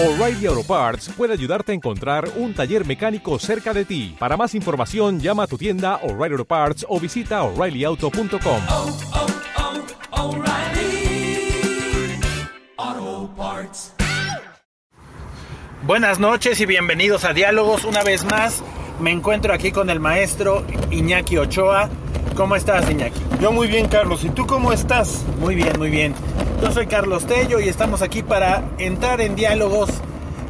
O'Reilly Auto Parts puede ayudarte a encontrar un taller mecánico cerca de ti. Para más información, llama a tu tienda O'Reilly Auto Parts o visita oreillyauto.com. oh, oh, O'Reilly Auto Parts. Buenas noches y bienvenidos a Diálogos. Una vez más, me encuentro aquí con el maestro Iñaki Ochoa. ¿Cómo estás, Iñaki? Yo muy bien, Carlos. ¿Y tú cómo estás? Muy bien, muy bien. Yo soy Carlos Tello y estamos aquí para entrar en diálogos,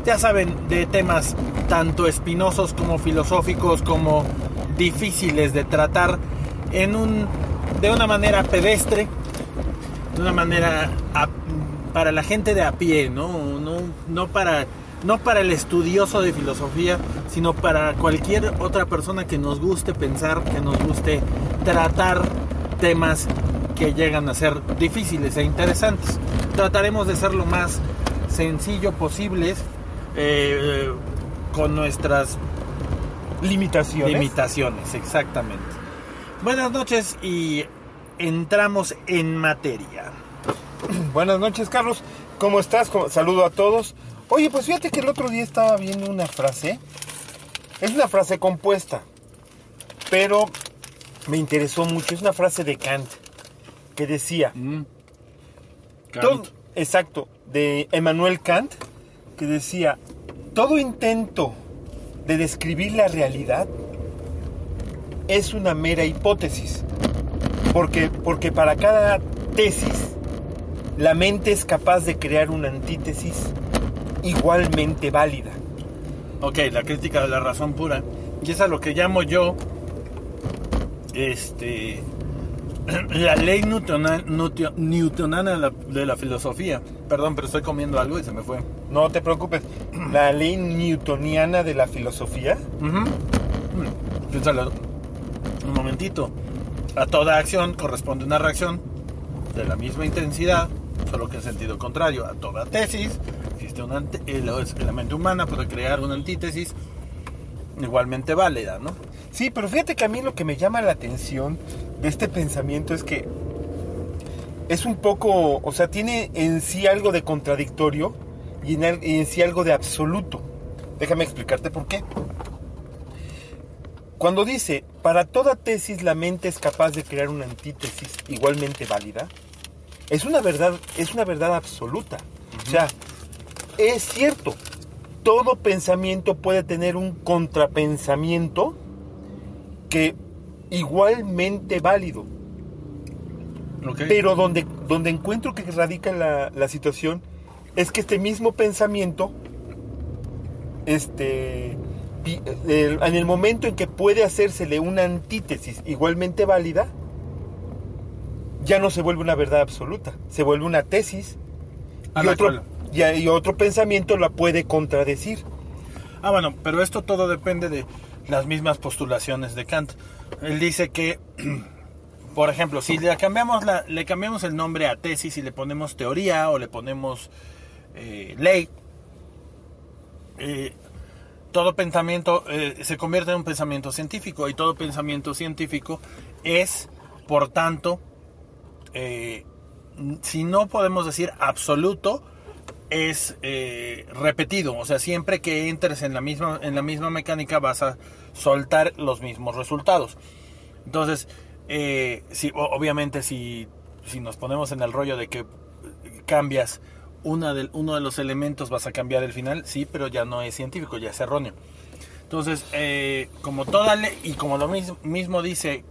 ya saben, de temas tanto espinosos como filosóficos, como difíciles de tratar en un, de una manera pedestre, de una manera a- para la gente de a pie, ¿no? No, no para no para el estudioso de filosofía, sino para cualquier otra persona que nos guste pensar, que nos guste tratar temas que llegan a ser difíciles e interesantes. Trataremos de ser lo más sencillo posible eh, con nuestras Limitaciones. limitaciones, exactamente. Buenas noches y entramos en materia. Buenas noches, Carlos. ¿Cómo estás? ¿Cómo- Saludo a todos. Oye, pues fíjate que el otro día estaba viendo una frase. Es una frase compuesta, pero me interesó mucho. Es una frase de Kant que decía, todo- exacto, de Emmanuel Kant, que decía, todo intento de describir la realidad es una mera hipótesis. Porque, porque para cada tesis, la mente es capaz de crear una antítesis igualmente válida. Ok, la crítica de la razón pura. Y es a lo que llamo yo este la ley newtona- newtio- newtoniana de la, filosofía. Perdón, pero estoy comiendo algo y se me fue. No te preocupes, la ley newtoniana de la filosofía. Ujú. Mm, Piénsalo un momentito. A toda acción corresponde una reacción de la misma intensidad, solo que en sentido contrario. A toda tesis existe una ante- el- la mente humana puede crear una antítesis igualmente válida, ¿no? Sí, pero fíjate que a mí lo que me llama la atención de este pensamiento es que es un poco, o sea, tiene en sí algo de contradictorio y en, en sí algo de absoluto. Déjame explicarte por qué. Cuando dice, para toda tesis la mente es capaz de crear una antítesis igualmente válida, es una verdad, es una verdad absoluta. O sea, es cierto, todo pensamiento puede tener un contrapensamiento que igualmente válido. Pero donde, donde encuentro que radica la, la situación es que este mismo pensamiento, este, en el momento en que puede hacérsele una antítesis igualmente válida, ya no se vuelve una verdad absoluta, se vuelve una tesis A y la otro, cual- y, otro pensamiento la puede contradecir. Ah, bueno, pero esto todo depende de las mismas postulaciones de Kant. Él dice que, por ejemplo, si le cambiamos, la, le cambiamos el nombre a tesis y le ponemos teoría o le ponemos eh, ley, eh, todo pensamiento eh, se convierte en un pensamiento científico y todo pensamiento científico es, por tanto, si no podemos decir absoluto, es eh, repetido. O sea, siempre que entres en la, misma, en la misma mecánica vas a soltar los mismos resultados. Entonces, eh, si, obviamente si, si nos ponemos en el rollo de que cambias una del, uno de los elementos, vas a cambiar el final, sí, pero ya no es científico, ya es erróneo. Entonces, eh, como toda ley, y como lo mismo, mismo dice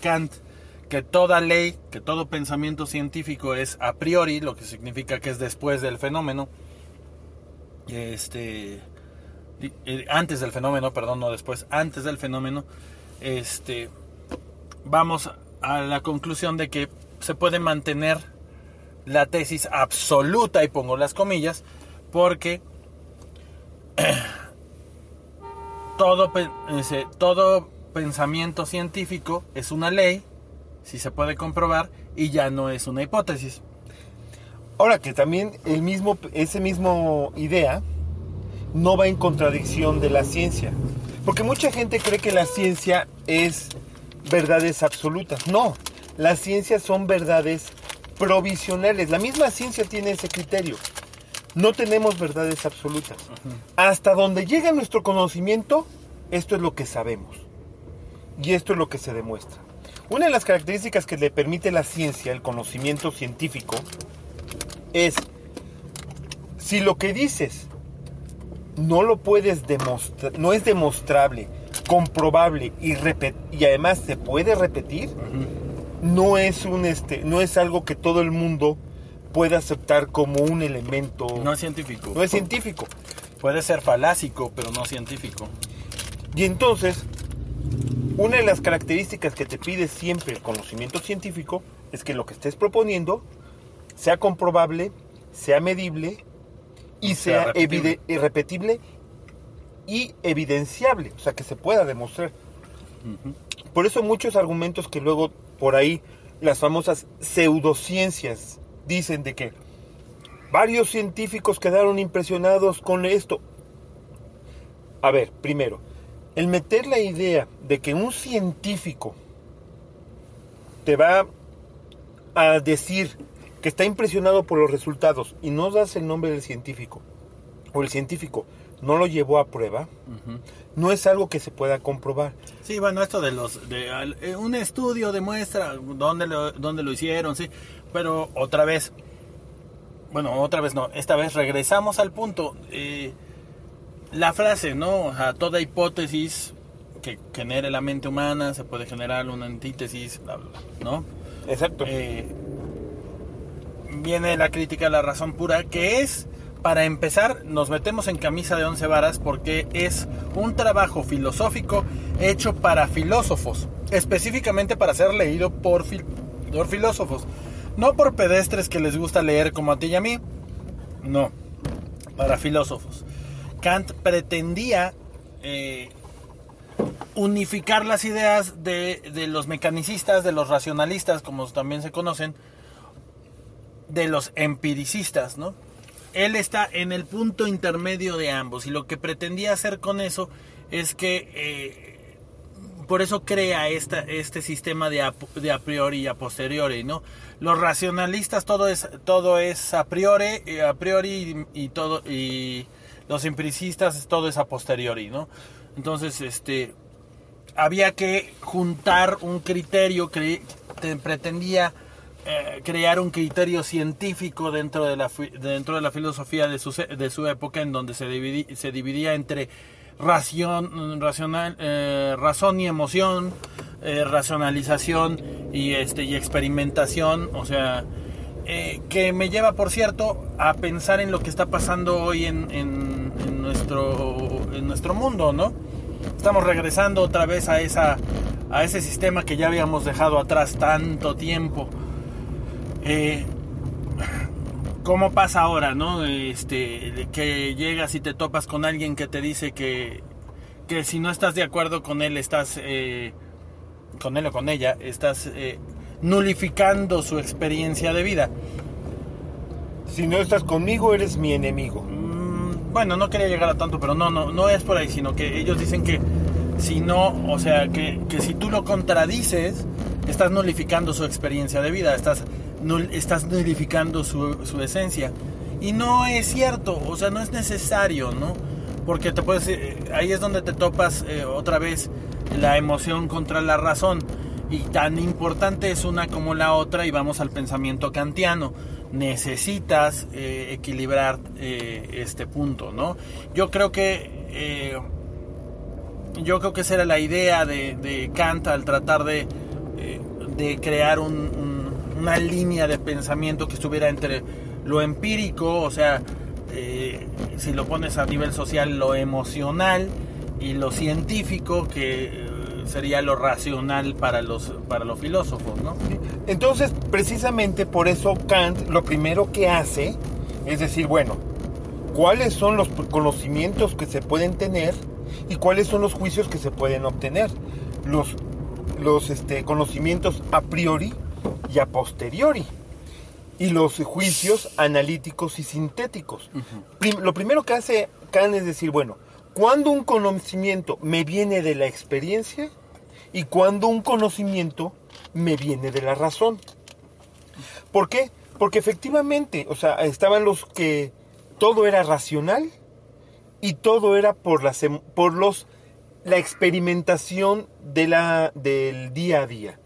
Kant, que toda ley, que todo pensamiento científico es a priori, lo que significa que es después del fenómeno, este, eh, antes del fenómeno, perdón, no después, antes del fenómeno, este, vamos a la conclusión de que se puede mantener la tesis absoluta, y pongo las comillas, porque todo, todo pensamiento científico es una ley, si se puede comprobar, y ya no es una hipótesis. Ahora que también el mismo, ese mismo idea no va en contradicción de la ciencia. Porque mucha gente cree que la ciencia es verdades absolutas. No, las ciencias son verdades provisionales. La misma ciencia tiene ese criterio. No tenemos verdades absolutas. Hasta donde llega nuestro conocimiento, esto es lo que sabemos. Y esto es lo que se demuestra. Una de las características que le permite la ciencia, el conocimiento científico, es si lo que dices no lo puedes demostrar, no es demostrable, comprobable y, y además se puede repetir, no es un este, no es algo que todo el mundo pueda aceptar como un elemento No es científico. no es científico. Puede ser falásico, pero no científico. Y entonces, una de las características que te pide siempre el conocimiento científico es que lo que estés proponiendo sea comprobable, sea medible y Sea sea, repetible. y evidenciable, o sea, que se pueda demostrar. Por eso muchos argumentos que luego por ahí las famosas pseudociencias dicen de que varios científicos quedaron impresionados con esto. A ver, primero, el meter la idea de que un científico te va a decir que está impresionado por los resultados y no das el nombre del científico o el científico no lo llevó a prueba, no es algo que se pueda comprobar. Sí, bueno, esto de los de eh, un estudio demuestra dónde lo dónde lo hicieron, sí, pero otra vez bueno, otra vez no, esta vez regresamos al punto eh, la frase, ¿no? O sea, toda hipótesis que genere la mente humana se puede generar una antítesis, bla, bla, bla, ¿no? Exacto. Eh, viene la crítica a la razón pura, que es, para empezar, nos metemos en camisa de once varas porque es un trabajo filosófico hecho para filósofos, específicamente para ser leído por, fil- por filósofos, no por pedestres que les gusta leer como a ti y a mí, no, para filósofos. Kant pretendía eh, unificar las ideas de, los mecanicistas, de los racionalistas, como también se conocen, de los empiricistas, ¿no? Él está en el punto intermedio de ambos y lo que pretendía hacer con eso es que eh, por eso crea esta, este sistema de a, de a priori y a posteriori, ¿no? Los racionalistas todo es todo es a priori, eh, a priori y, y todo y los empiricistas todo es a posteriori, ¿no? Entonces, este había que juntar un criterio, te- pretendía eh, crear un criterio científico dentro de la, dentro de la filosofía de su, de su época, en donde se, se dividía entre ración, racional, eh, razón y emoción, eh, racionalización y, este, y experimentación, o sea, eh, que me lleva, por cierto, a pensar en lo que está pasando hoy en, en- nuestro, en nuestro mundo, ¿no? Estamos regresando otra vez a, esa, a ese sistema que ya habíamos dejado atrás tanto tiempo. Eh, ¿Cómo pasa ahora, no? Este, que llegas y te topas con alguien que te dice que, que si no estás de acuerdo con él, estás, eh, con él o con ella, estás eh, nulificando su experiencia de vida. Si no estás conmigo, eres mi enemigo. Mm, Bueno, no quería llegar a tanto, pero no, no, no es por ahí, sino que ellos dicen que si no, o sea, que, que si tú lo contradices, estás nulificando su experiencia de vida, estás, nul- estás nulificando su, su esencia. Y no es cierto, o sea, no es necesario, ¿no? Porque te puedes, eh, ahí es donde te topas eh, otra vez la emoción contra la razón. Y tan importante es una como la otra y vamos al pensamiento kantiano. Necesitas eh, equilibrar eh, este punto, ¿no? Yo creo que eh, yo creo que esa era la idea de, de Kant al tratar de, de crear un- un- una línea de pensamiento que estuviera entre lo empírico, o sea, si lo pones a nivel social, lo emocional y lo científico, que sería lo racional para los, para los filósofos, ¿no? Entonces, precisamente por eso Kant lo primero que hace es decir, bueno, ¿cuáles son los conocimientos que se pueden tener y cuáles son los juicios que se pueden obtener? Los, los este, conocimientos a priori y a posteriori. Y los juicios analíticos y sintéticos. Lo primero que hace Kant es decir, bueno, cuando un conocimiento me viene de la experiencia y cuando un conocimiento me viene de la razón. ¿Por qué? Porque efectivamente, o sea, estaban los que todo era racional y todo era por, em- por los, la experimentación de la, del día a día.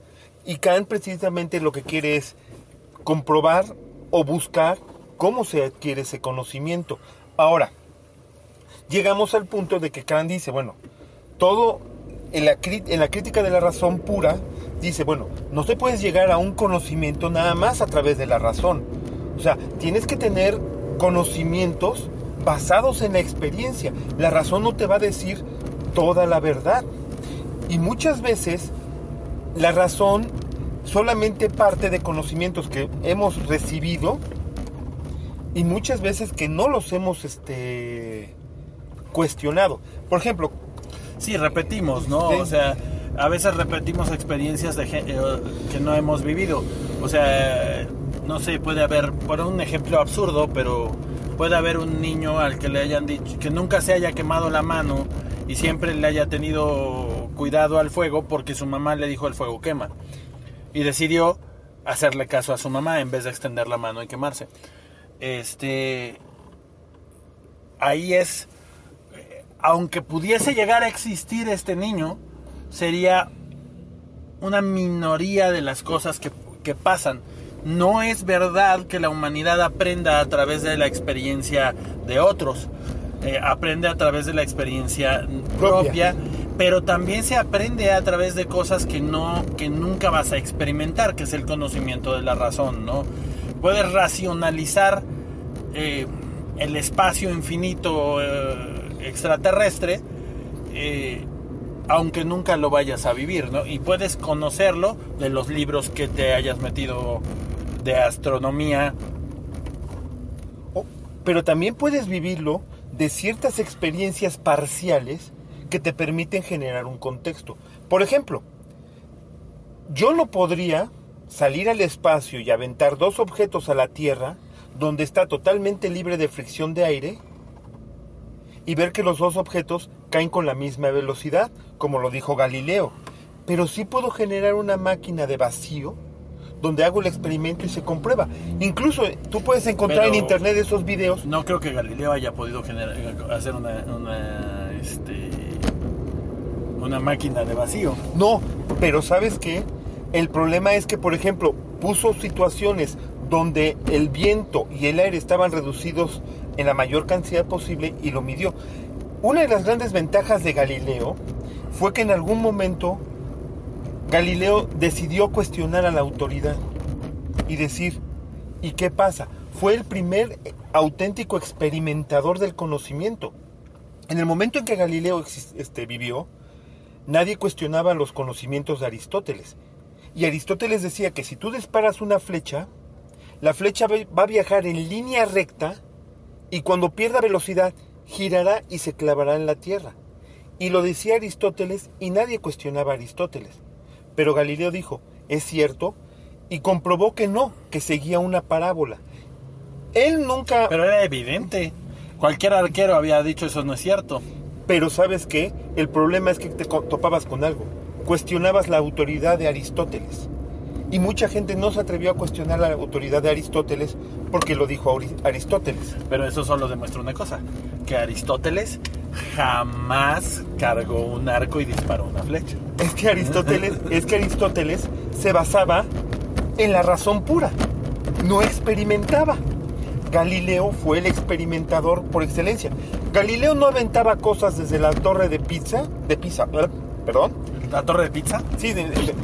Y Kant precisamente lo que quiere es comprobar o buscar cómo se adquiere ese conocimiento. Ahora, llegamos al punto de que Kant dice, bueno, todo en la, en la crítica de la razón pura, dice, bueno, no te puedes llegar a un conocimiento nada más a través de la razón. O sea, tienes que tener conocimientos basados en la experiencia. La razón no te va a decir toda la verdad. Y muchas veces la razón solamente parte de conocimientos que hemos recibido y muchas veces que no los hemos este cuestionado. Por ejemplo, Sí, repetimos, ¿no? O sea, a veces repetimos experiencias de eh, que no hemos vivido. O sea, no sé, puede haber, por un ejemplo absurdo, pero puede haber un niño al que le hayan dicho que nunca se haya quemado la mano y siempre le haya tenido cuidado al fuego porque su mamá le dijo el fuego quema. Y decidió hacerle caso a su mamá en vez de extender la mano y quemarse. Este ahí es aunque pudiese llegar a existir este niño, sería una minoría de las cosas que, que pasan. No es verdad que la humanidad aprenda a través de la experiencia de otros. Eh, aprende a través de la experiencia propia. Propia. pero también se aprende a través de cosas que no que nunca vas a experimentar, que es el conocimiento de la razón, ¿no? Puedes racionalizar eh, el espacio infinito eh, extraterrestre, eh, aunque nunca lo vayas a vivir, ¿no? Y puedes conocerlo de los libros que te hayas metido de astronomía. Pero también puedes vivirlo de ciertas experiencias parciales que te permiten generar un contexto. Por ejemplo, yo no podría salir al espacio y aventar dos objetos a la Tierra donde está totalmente libre de fricción de aire y ver que los dos objetos caen con la misma velocidad, como lo dijo Galileo. Pero sí puedo generar una máquina de vacío donde hago el experimento y se comprueba. Incluso eh, tú puedes encontrar Pero- en internet esos videos. No creo que Galileo haya podido generar, hacer una, una, este, una máquina de vacío. No, pero ¿sabes qué? El problema es que, por ejemplo, puso situaciones donde el viento y el aire estaban reducidos en la mayor cantidad posible y lo midió. Una de las grandes ventajas de Galileo fue que en algún momento Galileo decidió cuestionar a la autoridad y decir, ¿y qué pasa? Fue el primer auténtico experimentador del conocimiento. En el momento en que Galileo este, vivió, nadie cuestionaba los conocimientos de Aristóteles. Y Aristóteles decía que si tú disparas una flecha, la flecha va a viajar en línea recta y cuando pierda velocidad girará y se clavará en la tierra. Y lo decía Aristóteles y nadie cuestionaba a Aristóteles. Pero Galileo dijo, es cierto, y comprobó que no, que seguía una parábola. Él nunca... Pero era evidente. Cualquier arquero había dicho eso no es cierto. Pero sabes qué? El problema es que te topabas con algo. Cuestionabas la autoridad de Aristóteles. Y mucha gente no se atrevió a cuestionar la autoridad de Aristóteles porque lo dijo Aristóteles. Pero eso solo demuestra una cosa, que Aristóteles jamás cargó un arco y disparó una flecha. Es que Aristóteles, es que Aristóteles se basaba en la razón pura, no experimentaba. Galileo fue el experimentador por excelencia. Galileo no aventaba cosas desde la torre de pizza, de pizza, ¿verdad? perdón, ¿La torre de pizza? Sí,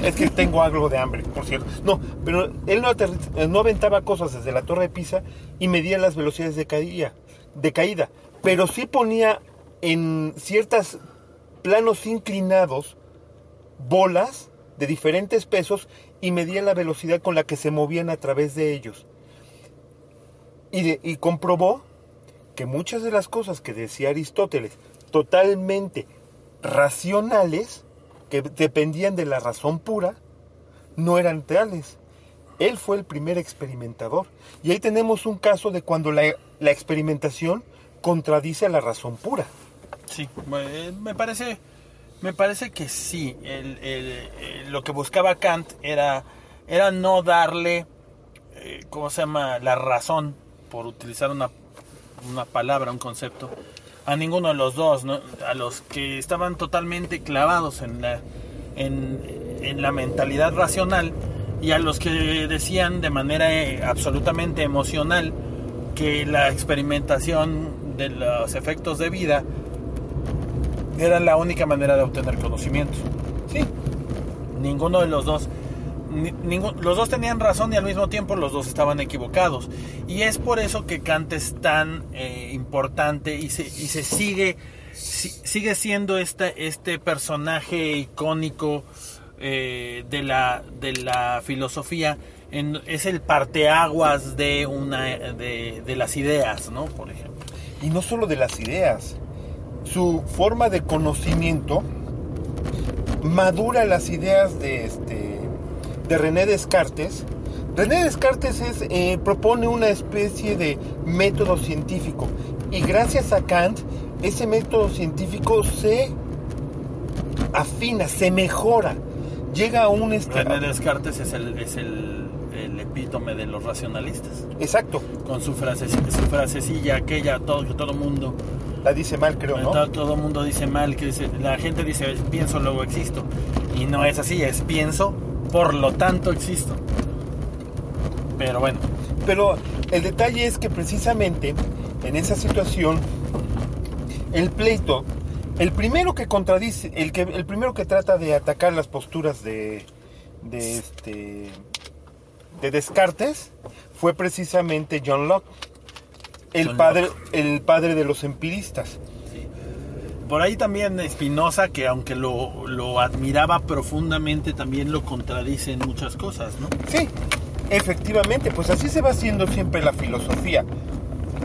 es que tengo algo de hambre, por cierto. No, pero él eh, no aventaba cosas desde la torre de Pisa y medía las velocidades de caída, de caída, pero sí ponía en ciertos planos inclinados bolas de diferentes pesos y medía la velocidad con la que se movían a través de ellos. Y comprobó que muchas de las cosas que decía Aristóteles, totalmente racionales, que dependían de la razón pura, no eran reales. Él fue el primer experimentador. Y ahí tenemos un caso de cuando la, la experimentación contradice a la razón pura. Sí, eh, me parece, me parece que sí. El- el- lo que buscaba Kant era, era no darle, eh, ¿cómo se llama? La razón, por utilizar una una palabra, un concepto, a ninguno de los dos, a los que estaban totalmente clavados en la, en la mentalidad racional y a los que decían de manera eh, absolutamente emocional que la experimentación de los efectos de vida era la única manera de obtener conocimiento. Sí, Ninguno de los dos, los dos tenían razón y al mismo tiempo los dos estaban equivocados. Y es por eso que Kant es tan eh, importante y se, sigue, si- sigue siendo este, este personaje icónico eh, de, la, de la filosofía. Es el parteaguas de, una, de, de las ideas, ¿no? Por ejemplo. y no solo de las ideas. Su forma de conocimiento madura las ideas de este de René Descartes. René Descartes es, eh, propone una especie de método científico y gracias a Kant ese método científico se afina, se mejora, llega a un este, René Descartes es el, es el, el epítome de los racionalistas. exacto, con su, frase, su frasecilla aquella todo que todo mundo la dice mal creo, ¿no? todo, todo mundo dice mal que dice- la gente dice pienso luego existo y no es así es pienso por lo tanto existo pero bueno Pero el detalle es que precisamente en esa situación el pleito, el primero que contradice, el que el primero que trata de atacar las posturas de de este de Descartes fue precisamente John Locke, el John padre Locke. el padre de los empiristas. Por ahí también Spinoza que aunque lo, lo admiraba profundamente también lo contradice en muchas cosas no Sí, efectivamente, pues así se va haciendo siempre la filosofía.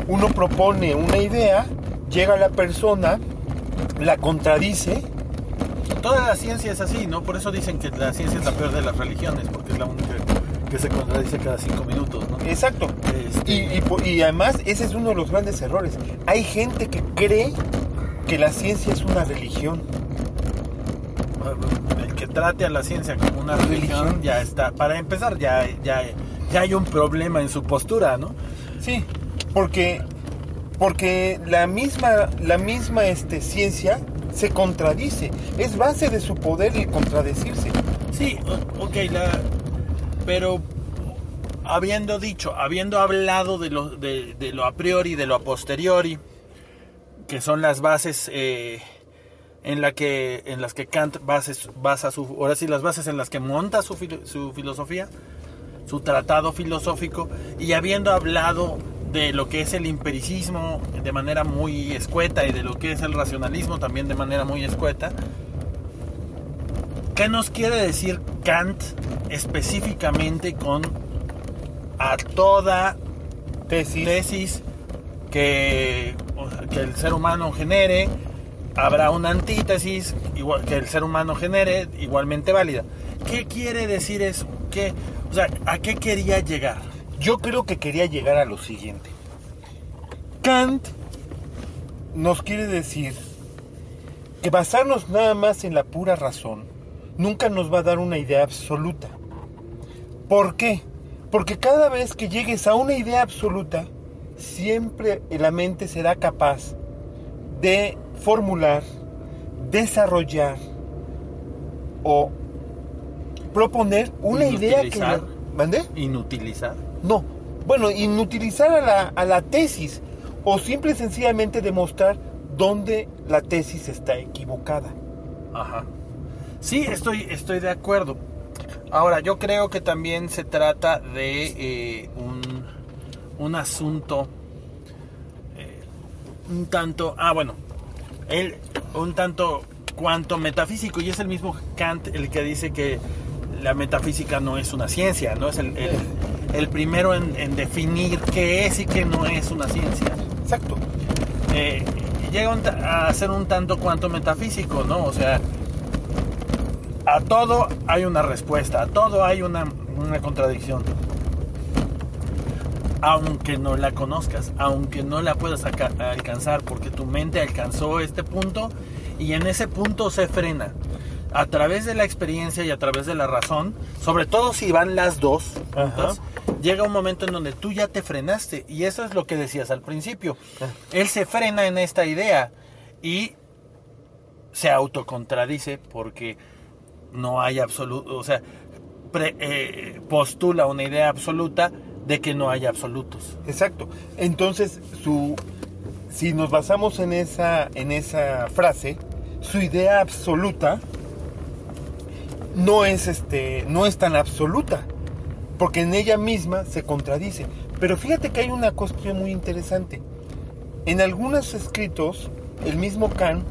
Uno propone una idea, llega la persona, la contradice toda la ciencia es así no por eso dicen que la ciencia es la peor de las religiones porque es la única que se contradice cada cinco minutos no Exacto. Este- Y, y además ese es uno de los grandes errores. Hay gente que cree que la ciencia es una religión. el que trate a la ciencia como una religión, Religión. ya está. Para empezar, ya, ya, ya hay un problema en su postura, ¿no? Sí, porque porque la misma la misma este ciencia se contradice. Es base de su poder el contradecirse. Sí, ok, la, pero habiendo dicho, habiendo hablado de lo, de, de lo a priori, de lo a posteriori, que son las bases eh, en, la que, en las que Kant bases, basa su, ahora sí, las bases en las que monta su, su filosofía, su tratado filosófico, y habiendo hablado de lo que es el empiricismo de manera muy escueta y de lo que es el racionalismo también de manera muy escueta, ¿Qué nos quiere decir Kant específicamente con a toda Tesis. tesis que, que el ser humano genere? Habrá una antítesis que el ser humano genere igualmente válida. ¿Qué quiere decir eso? ¿Qué, o sea, ¿a qué quería llegar? Yo creo que quería llegar a lo siguiente. Kant nos quiere decir que basarnos nada más en la pura razón nunca nos va a dar una idea absoluta. ¿Por qué? Porque cada vez que llegues a una idea absoluta, siempre la mente será capaz de formular, desarrollar o proponer una idea que... Inutilizar. ¿Mandé? Inutilizar. No. Bueno, inutilizar a la, a la tesis o simple y sencillamente demostrar dónde la tesis está equivocada. Ajá. Sí, estoy, estoy de acuerdo. Ahora, yo creo que también se trata de eh, un, un asunto eh, un tanto, ah, bueno, él, un tanto cuanto metafísico, y es el mismo Kant el que dice que la metafísica no es una ciencia, ¿no? Es el, el- el primero en, en definir qué es y qué no es una ciencia Exacto. eh, llega un a ser un tanto cuanto metafísico, ¿no? O sea, a todo hay una respuesta, a todo hay una, una contradicción. Aunque no la conozcas, aunque no la puedas alcanzar, porque tu mente alcanzó este punto y en ese punto se frena. A través de la experiencia y a través de la razón, sobre todo si van las dos juntas, llega un momento en donde tú ya te frenaste y eso es lo que decías al principio. Ah. Él se frena en esta idea y se autocontradice porque no hay absoluto, o sea, pre- eh, postula una idea absoluta de que no hay absolutos. Exacto. Entonces, su, si nos basamos en esa, en esa frase, su idea absoluta no es, este, no es tan absoluta, porque en ella misma se contradice. Pero fíjate que hay una cuestión muy interesante. En algunos escritos, el mismo Kant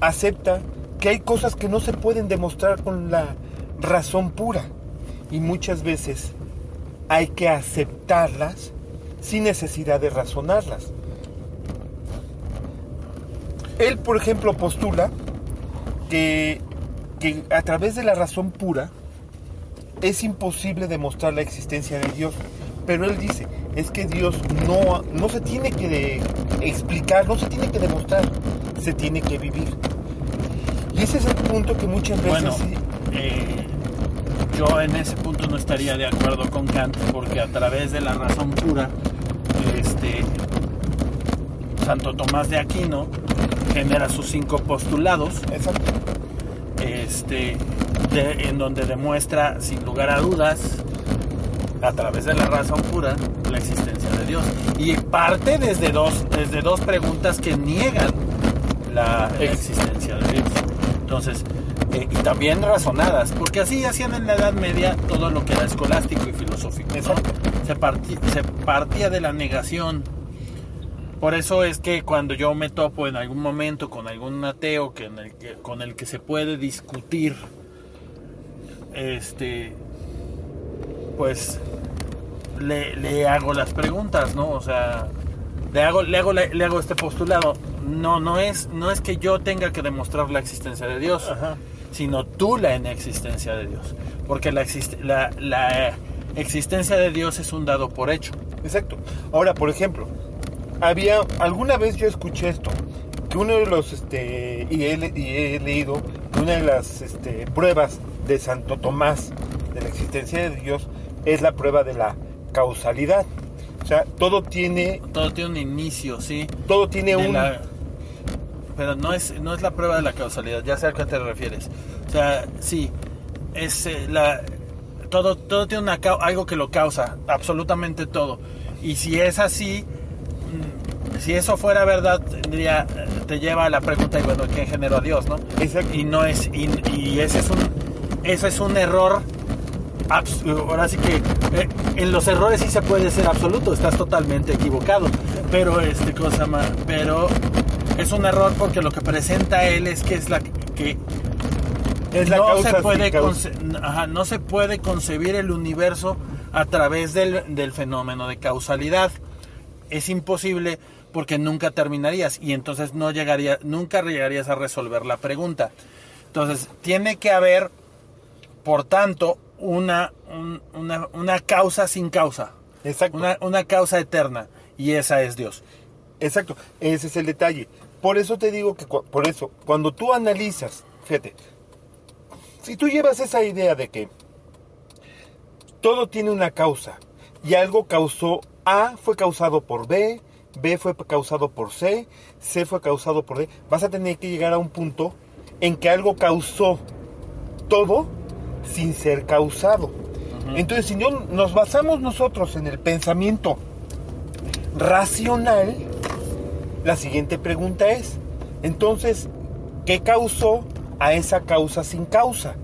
acepta que hay cosas que no se pueden demostrar con la razón pura y muchas veces hay que aceptarlas sin necesidad de razonarlas. Él, por ejemplo, postula que, que a través de la razón pura es imposible demostrar la existencia de Dios. Pero él dice, es que Dios no, no se tiene que explicar, no se tiene que demostrar, se tiene que vivir. Y ese es el punto que muchas veces... Bueno, eh, yo en ese punto no estaría de acuerdo con Kant porque a través de la razón pura, este, Santo Tomás de Aquino genera sus cinco postulados, exacto. este, de- en donde demuestra sin lugar a dudas, a través de la razón pura, la existencia de Dios. Y parte desde dos, desde dos preguntas que niegan la existencia de Dios. Entonces, eh, y también razonadas, porque así hacían en la Edad Media todo lo que era escolástico y filosófico. ¿no? Se, partí- se partía de la negación. Por eso es que cuando yo me topo en algún momento con algún ateo que- con el que se puede discutir, este, pues le, le hago las preguntas, ¿no? O sea, le hago, le hago, le, hago este postulado. No, no es, no es que yo tenga que demostrar la existencia de Dios, Ajá. Sino tú la inexistencia de Dios. Porque la, la, la existencia de Dios es un dado por hecho. Exacto. Ahora, por ejemplo, había alguna vez yo escuché esto, que uno de los, este, y he, y he leído que una de las este, pruebas de Santo Tomás de la existencia de Dios es la prueba de la causalidad. O sea, todo tiene, Todo tiene un inicio, ¿sí? todo tiene de un, la- pero no es no es la prueba de la causalidad ya sé a qué te refieres. O sea sí es eh, la todo todo tiene una algo que lo causa absolutamente todo. Y si es así mm, si eso fuera verdad tendría te lleva a la pregunta y bueno quién generó a Dios no Exacto. y no es y, y ese es un eso es un error ahora sí que eh, en los errores sí se puede ser absoluto, estás totalmente equivocado, pero este cosa más, pero es un error porque lo que presenta él es que es la que es la no causa se puede causa. conce- ajá, no se puede concebir el universo a través del, del fenómeno de causalidad. Es imposible porque nunca terminarías y entonces no llegaría, nunca llegarías a resolver la pregunta. Entonces, tiene que haber, por tanto, una, un- una, una causa sin causa. Exacto. Una, una causa eterna. Y esa es Dios. Exacto, ese es el detalle. Por eso te digo que, por eso, cuando tú analizas, fíjate, si tú llevas esa idea de que todo tiene una causa y algo causó A fue causado por B, B fue causado por C, C fue causado por D, vas a tener que llegar a un punto en que algo causó todo sin ser causado. Entonces, si no nos basamos nosotros en el pensamiento racional, la siguiente pregunta es, entonces, ¿qué causó a esa causa sin causa?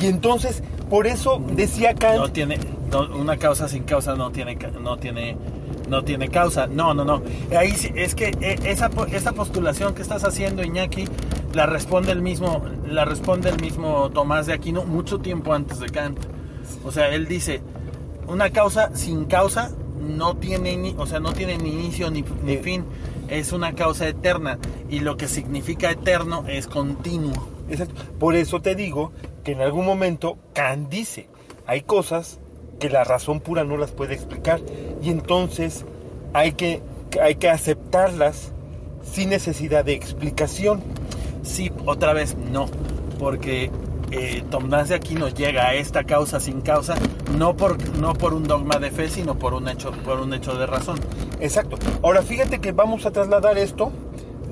Y entonces, por eso decía Kant, No tiene no, una causa sin causa no tiene no tiene no tiene causa. No, no, no. Ahí es que eh, esa esa postulación que estás haciendo Iñaki la responde el mismo la responde el mismo Tomás de Aquino mucho tiempo antes de Kant. O sea, él dice, una causa sin causa no tiene ni, o sea, no tiene ni inicio ni, ni Eh. fin. Es una causa eterna y lo que significa eterno es continuo. Exacto. Por eso te digo que en algún momento Kant dice, hay cosas que la razón pura no las puede explicar y entonces hay que, hay que aceptarlas sin necesidad de explicación. Sí, otra vez no, porque eh, Tomás de Aquino llega a esta causa sin causa, no por, no por un dogma de fe, sino por un hecho, por un hecho de razón. Exacto. Ahora fíjate que vamos a trasladar esto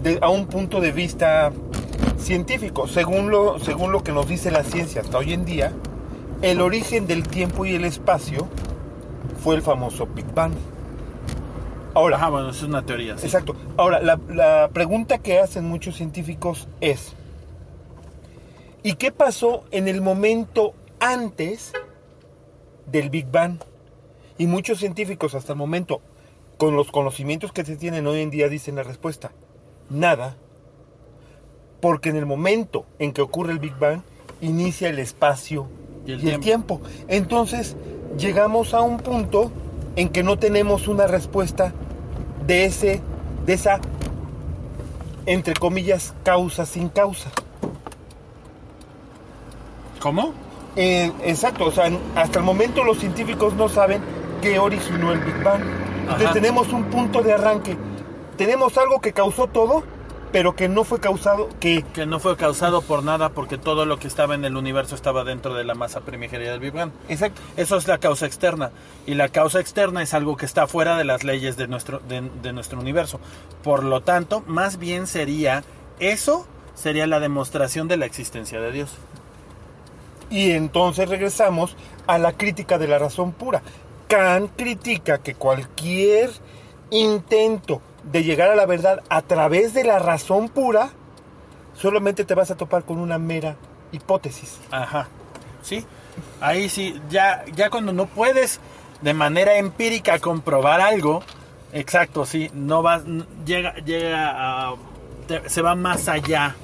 de- a un punto de vista científico. Según lo, según lo que nos dice la ciencia hasta hoy en día, el origen del tiempo y el espacio fue el famoso Big Bang. Ahora, bueno, es una teoría. sí. Exacto. Ahora, la, la pregunta que hacen muchos científicos es, ¿y qué pasó en el momento antes del Big Bang? Y muchos científicos hasta el momento, con los conocimientos que se tienen hoy en día, dicen la respuesta, nada. Porque en el momento en que ocurre el Big Bang, inicia el espacio Y y el el, tiempo. Entonces, llegamos a un punto en que no tenemos una respuesta de ese, de esa, entre comillas, causa sin causa. ¿Cómo? Eh, exacto, o sea, hasta el momento los científicos no saben qué originó el Big Bang. Entonces Ajá. tenemos un punto de arranque. Tenemos algo que causó todo, pero que no fue causado, que Que no fue causado por nada porque todo lo que estaba en el universo estaba dentro de la masa primigenia del Big Bang. exacto. Eso es la causa externa. Y la causa externa es algo que está fuera de las leyes de nuestro, de, de nuestro universo. Por lo tanto, más bien sería, eso sería la demostración de la existencia de Dios. Y entonces regresamos a la crítica de la razón pura. Kant critica que cualquier intento de llegar a la verdad a través de la razón pura, solamente te vas a topar con una mera hipótesis. Ajá. ¿Sí? Ahí sí, ya, ya cuando no puedes de manera empírica comprobar algo, exacto, sí, no vas, llega, llega a, se va más allá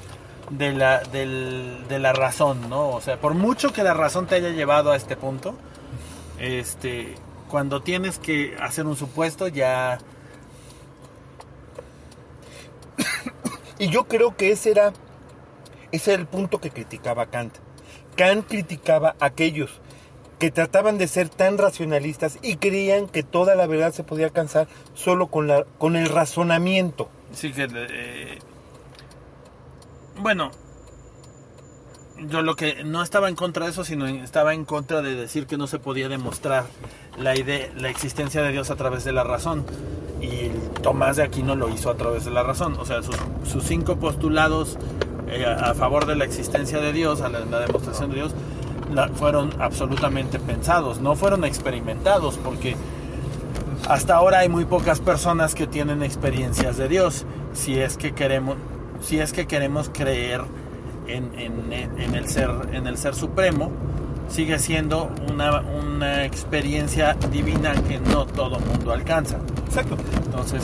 de la, del- de la razón, ¿no? O sea, por mucho que la razón te haya llevado a este punto, este, cuando tienes que hacer un supuesto, ya, Y yo creo que ese era, ese era el punto que criticaba Kant. Kant criticaba a aquellos que trataban de ser tan racionalistas y creían que toda la verdad se podía alcanzar solo con, la, con el razonamiento. Sí que... eh, bueno, yo lo que no estaba en contra de eso, sino estaba en contra de decir que no se podía demostrar la idea, la existencia de Dios a través de la razón. Y Tomás de Aquino lo hizo a través de la razón. O sea, sus, sus cinco postulados eh, a a favor de la existencia de Dios, a la, la demostración de Dios, la- fueron absolutamente pensados, no fueron experimentados, porque hasta ahora hay muy pocas personas que tienen experiencias de Dios. Si es que queremos, si es que queremos creer en, en- en- en el ser, en el ser supremo, sigue siendo una, una experiencia divina que no todo mundo alcanza. Exacto. Entonces,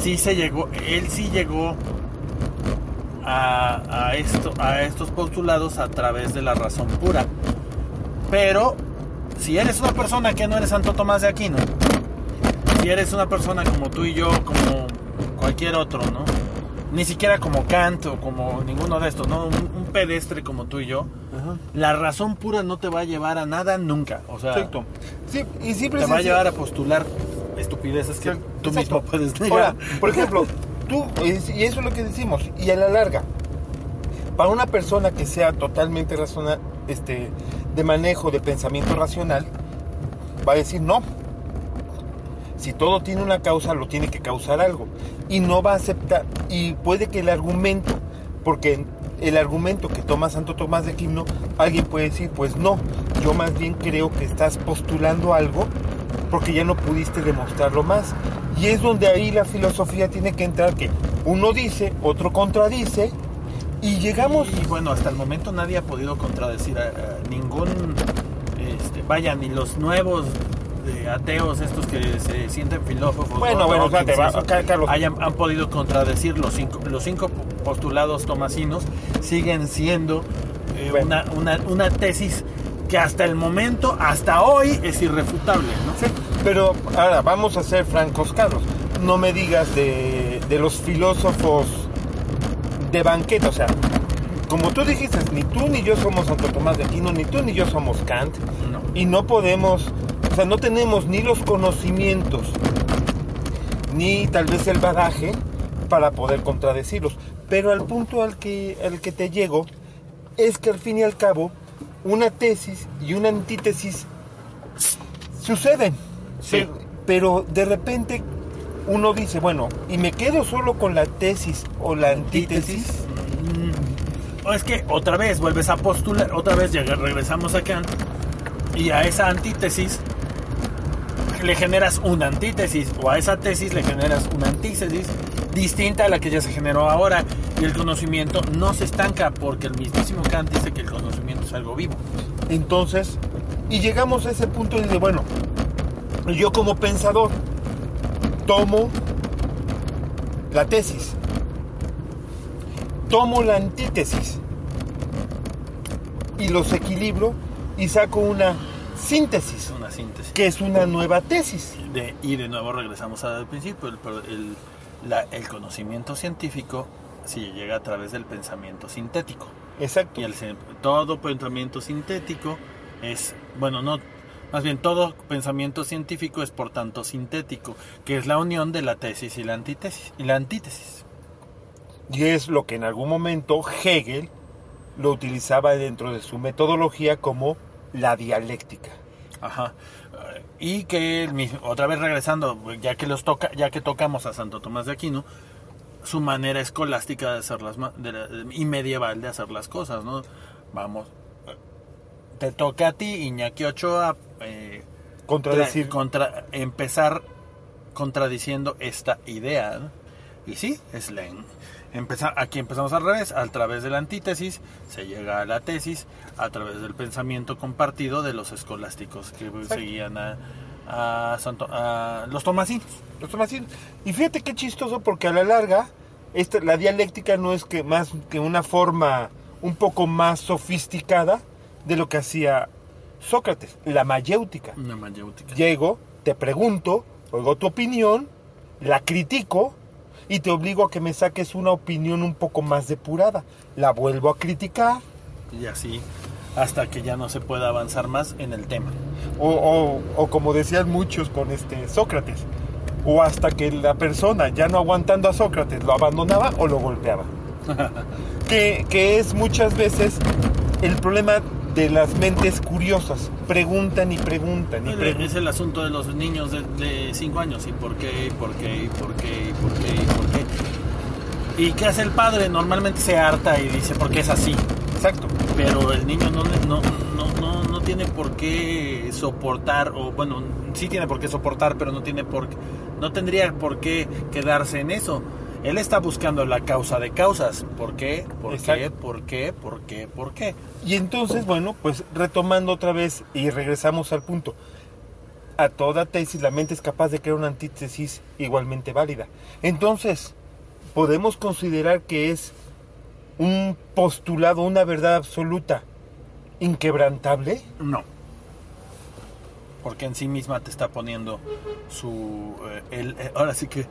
sí se llegó, él sí llegó a, a esto, a estos postulados a través de la razón pura. Pero, si eres una persona que no eres Santo Tomás de Aquino, si eres una persona como tú y yo, como cualquier otro, ¿no? Ni siquiera como Kant o como ninguno de estos, ¿no? Un, un pedestre como tú y yo, la razón pura no te va a llevar a nada nunca. O sea, Exacto. Sí, y siempre te va a llevar a postular estupideces que Exacto. tú mismo puedes negar. Ahora, por ejemplo, tú, y eso es lo que decimos, y a la larga, para una persona que sea totalmente racional, este, de manejo de pensamiento racional, va a decir no. Si todo tiene una causa, lo tiene que causar algo. Y no va a aceptar, y puede que el argumento, porque el argumento que toma Santo Tomás de Aquino, alguien puede decir, pues no, yo más bien creo que estás postulando algo porque ya no pudiste demostrarlo más. Y es donde ahí la filosofía tiene que entrar, que uno dice, otro contradice, y llegamos... Y bueno, hasta el momento nadie ha podido contradecir a, ningún, este, vaya, ni los nuevos de ateos, estos que se sienten filósofos. Bueno, ¿no? bueno, espérate, va, Carlos. hayan- han podido contradecir los cinco, los cinco postulados tomasinos, siguen siendo eh, Bueno. una, una, una tesis que hasta el momento, hasta hoy, es irrefutable, ¿no? Sí, pero ahora vamos a ser francos, Carlos. No me digas de, de los filósofos de banqueta, o sea, como tú dijiste, ni tú ni yo somos Santo Tomás de Aquino, ni tú ni yo somos Kant, No. y no podemos, o sea, no tenemos ni los conocimientos, ni tal vez el bagaje para poder contradecirlos. Pero al punto al que, al que te llego es que al fin y al cabo una tesis y una antítesis suceden. Sí. Pero, pero de repente uno dice, bueno, y me quedo solo con la tesis o la antítesis. O es que otra vez vuelves a postular, otra vez regresamos a Kant y a esa antítesis le generas una antítesis o a esa tesis le generas una antítesis distinta a la que ya se generó ahora y el conocimiento no se estanca porque el mismísimo Kant dice que el conocimiento es algo vivo. Entonces, y llegamos a ese punto de, bueno, yo como pensador tomo la tesis, tomo la antítesis y los equilibro y saco una Es síntesis, síntesis. que es una nueva tesis. De- y de nuevo regresamos al principio, el, el- la- el conocimiento científico si llega a través del pensamiento sintético. Exacto. Y el, todo pensamiento sintético es, bueno, no, más bien todo pensamiento científico es por tanto sintético, que es la unión de la tesis y la antítesis. Y la antítesis. Y es lo que en algún momento Hegel lo utilizaba dentro de su metodología como la dialéctica. Ajá. Y que el mismo- otra vez regresando, ya que los toca, ya que tocamos a Santo Tomás de Aquino, su manera escolástica de hacer las de la- y medieval de hacer las cosas, ¿no? Vamos. Te toca a ti, Iñaki Ochoa, eh, Contradecir. tra- contra, empezar contradiciendo esta idea. ¿no? Y sí, es la empezar, aquí empezamos al revés, a través de la antítesis se llega a la tesis, a través del pensamiento compartido de los escolásticos que seguían a, a, Santo- a los tomasinos. Los tomasinos. Y fíjate qué chistoso porque a la larga esta, la dialéctica no es que más que una forma un poco más sofisticada de lo que hacía Sócrates, la mayéutica. Una mayéutica. Llego, te pregunto, oigo tu opinión, la critico y te obligo a que me saques una opinión un poco más depurada. La vuelvo a criticar Y así, hasta que ya no se pueda avanzar más en el tema. o, o- o como decían muchos con este Sócrates, o hasta que la persona ya no aguantando a Sócrates lo abandonaba o lo golpeaba. que, que es muchas veces el problema de las mentes curiosas. Preguntan y preguntan y preguntan. Es el asunto de los niños de 5 años. ¿Y por qué? ¿Y por qué? ¿Y por qué? ¿Y por qué? ¿Y por qué? ¿Y qué hace el padre? Normalmente se harta y dice, porque es así. Exacto. Pero el niño no, no, no, no, no tiene por qué soportar, o bueno, sí tiene por qué soportar, pero no tiene por no tendría por qué quedarse en eso. Él está buscando la causa de causas. ¿Por qué? ¿Por qué? ¿Por qué? ¿Por qué? ¿Por qué? Y entonces, bueno, pues retomando otra vez y regresamos al punto. A toda tesis la mente es capaz de crear una antítesis igualmente válida. Entonces, podemos considerar que es un postulado, una verdad absoluta, inquebrantable. No. Porque en sí misma te está poniendo su... eh, el, eh, ahora sí que...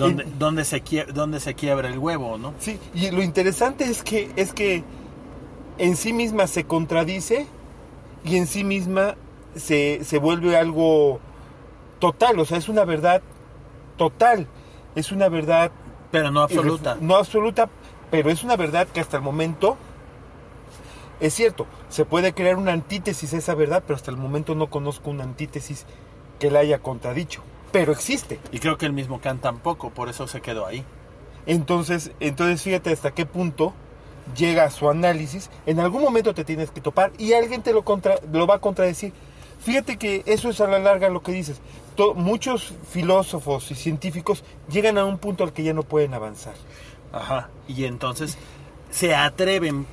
Donde, se donde se quiebra el huevo, ¿no? Sí, y lo interesante es que es que en sí misma se contradice y en sí misma se, se vuelve algo total, o sea, es una verdad total, es una verdad Pero no absoluta. No absoluta, pero es una verdad que hasta el momento es cierto, se puede crear una antítesis a esa verdad, pero hasta el momento no conozco una antítesis que la haya contradicho, pero existe. Y creo que el mismo Kant tampoco, por eso se quedó ahí. Entonces, entonces fíjate hasta qué punto llega a su análisis. En algún momento te tienes que topar y alguien te lo, contra, lo va a contradecir. Fíjate que eso es a la larga lo que dices. To- muchos filósofos y científicos llegan a un punto al que ya no pueden avanzar. Ajá. Y entonces se atreven,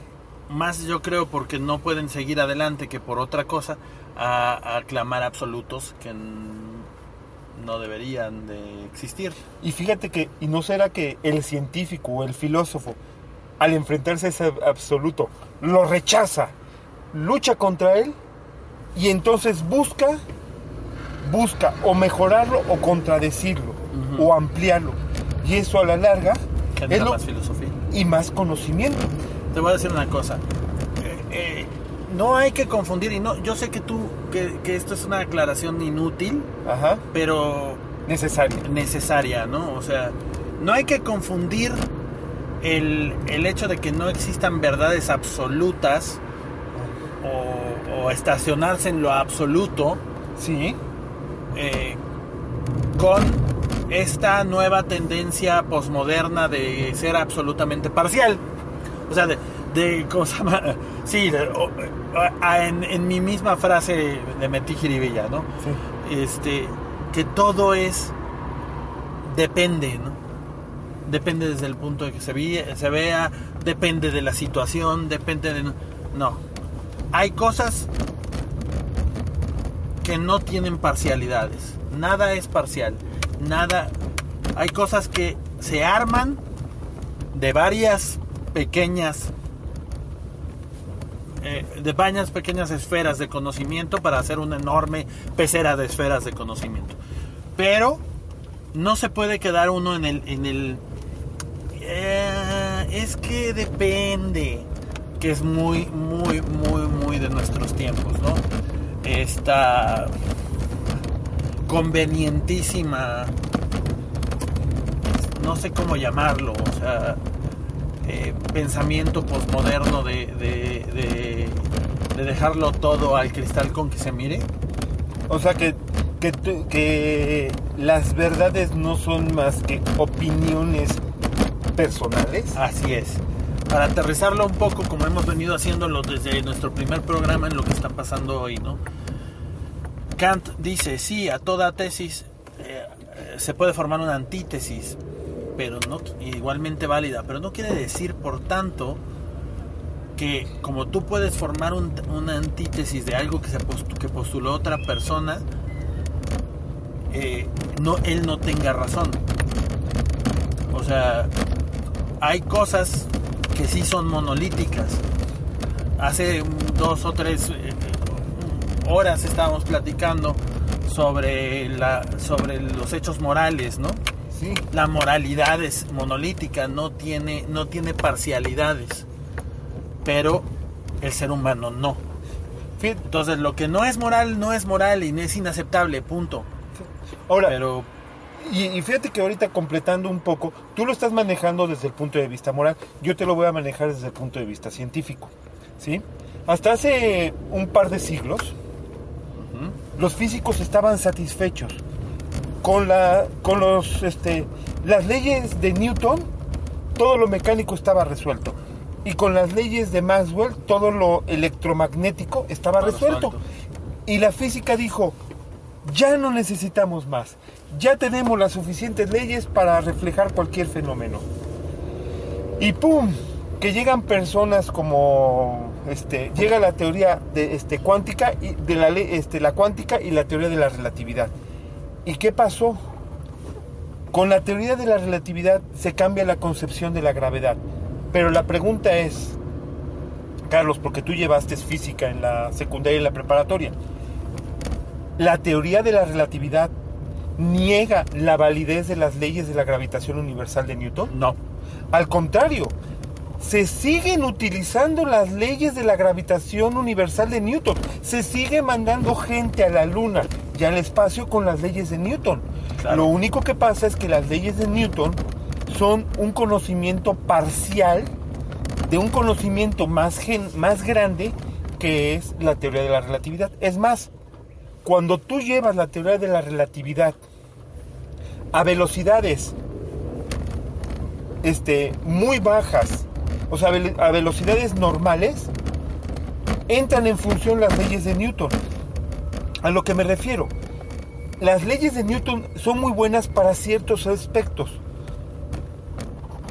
más yo creo porque no pueden seguir adelante que por otra cosa, a, a clamar absolutos que no deberían de existir. Y fíjate que, y no será que el científico o el filósofo, al enfrentarse a ese absoluto, lo rechaza, lucha contra él y entonces busca, busca o mejorarlo o contradecirlo o ampliarlo. Y eso a la larga Genera es lo- más filosofía. y más conocimiento. Te voy a decir una cosa. Eh, eh, no hay que confundir, y no, yo sé que tú, que, que esto es una aclaración inútil, Ajá, pero necesario. necesaria, ¿no? O sea, no hay que confundir el, el hecho de que no existan verdades absolutas o, o estacionarse en lo absoluto Sí. eh, con esta nueva tendencia posmoderna de ser absolutamente parcial. O sea, de, de ¿cómo se llama? Sí, de- en, en mi misma frase de metí jiribilla, ¿no? Sí. Este, que todo es, depende, ¿no? Depende desde el punto de que se, vi- se vea, depende de la situación, depende de... No, hay cosas que no tienen parcialidades. Nada es parcial. Nada. Hay cosas que se arman de varias pequeñas. De varias pequeñas esferas de conocimiento para hacer una enorme pecera de esferas de conocimiento. Pero no se puede quedar uno en el. En el eh, es que depende. Que es muy, muy, muy, muy de nuestros tiempos, ¿no? Esta convenientísima. No sé cómo llamarlo, o sea. Eh, pensamiento posmoderno de, de, de, de dejarlo todo al cristal con que se mire. O sea que, que, que las verdades no son más que opiniones personales. Así es. Para aterrizarlo un poco, como hemos venido haciéndolo desde nuestro primer programa en lo que está pasando hoy, ¿no? Kant dice, sí, a toda tesis eh, eh, se puede formar una antítesis, pero no igualmente válida, pero no quiere decir, por tanto, que como tú puedes formar un- una antítesis de algo que se que postuló otra persona, eh, no él no tenga razón. O sea, hay cosas que sí son monolíticas. Hace dos o tres eh, horas estábamos platicando sobre la sobre los hechos morales, ¿no? Sí. La moralidad es monolítica, no tiene no tiene parcialidades. Pero el ser humano no. Entonces, lo que no es moral no es moral y no es inaceptable, punto. Ahora, Pero y, y fíjate que ahorita completando un poco, tú lo estás manejando desde el punto de vista moral, yo te lo voy a manejar desde el punto de vista científico. ¿sí? Hasta hace un par de siglos, los físicos estaban satisfechos con, la, con los, este, las leyes de Newton, todo lo mecánico estaba resuelto. Y con las leyes de Maxwell, todo lo electromagnético estaba resuelto. Y la física dijo, ya no necesitamos más. Ya tenemos las suficientes leyes para reflejar cualquier fenómeno. Y pum, que llegan personas como este llega la teoría de este cuántica y de la este la cuántica y la teoría de la relatividad. ¿Y qué pasó? Con la teoría de la relatividad se cambia la concepción de la gravedad. Pero la pregunta es, Carlos, porque tú llevaste física en la secundaria y en la preparatoria. La teoría de la relatividad niega la validez de las leyes de la gravitación universal de Newton. no. Al contrario, se siguen utilizando las leyes de la gravitación universal de Newton. Se sigue mandando gente a la luna y al espacio con las leyes de Newton. Claro. Lo único que pasa es que las leyes de Newton son un conocimiento parcial de un conocimiento más, gen- más grande que es la teoría de la relatividad. Es más, cuando tú llevas la teoría de la relatividad a velocidades este, muy bajas, o sea, a velocidades normales, entran en función las leyes de Newton. A lo que me refiero, las leyes de Newton son muy buenas para ciertos aspectos,